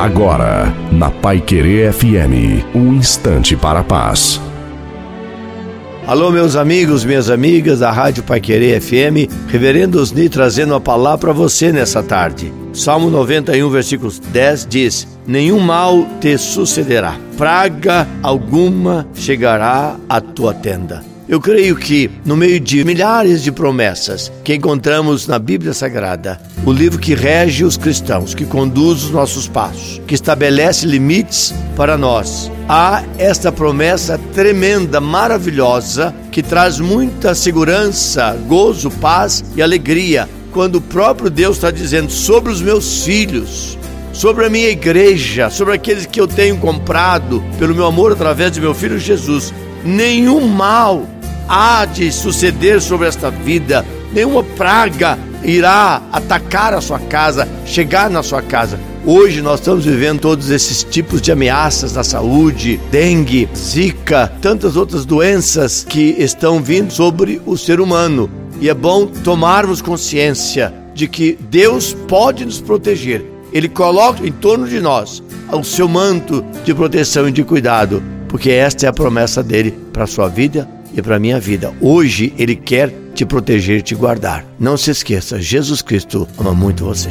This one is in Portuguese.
Agora, na Pai Querer FM, um instante para a paz. Alô, meus amigos, minhas amigas da Rádio Pai Querer FM, Reverendo Osni trazendo a palavra para você nessa tarde. Salmo 91, versículo 10 diz: Nenhum mal te sucederá, praga alguma chegará à tua tenda. Eu creio que, no meio de milhares de promessas que encontramos na Bíblia Sagrada, o livro que rege os cristãos, que conduz os nossos passos, que estabelece limites para nós, há esta promessa tremenda, maravilhosa, que traz muita segurança, gozo, paz e alegria, quando o próprio Deus está dizendo sobre os meus filhos, sobre a minha igreja, sobre aqueles que eu tenho comprado pelo meu amor através de meu filho Jesus. Nenhum mal há de suceder sobre esta vida, nenhuma praga irá atacar a sua casa, chegar na sua casa. Hoje nós estamos vivendo todos esses tipos de ameaças na saúde, dengue, zika, tantas outras doenças que estão vindo sobre o ser humano. E é bom tomarmos consciência de que Deus pode nos proteger. Ele coloca em torno de nós o seu manto de proteção e de cuidado, porque esta é a promessa dele para a sua vida e para a minha vida. Hoje Ele quer te proteger e te guardar. Não se esqueça, Jesus Cristo ama muito você.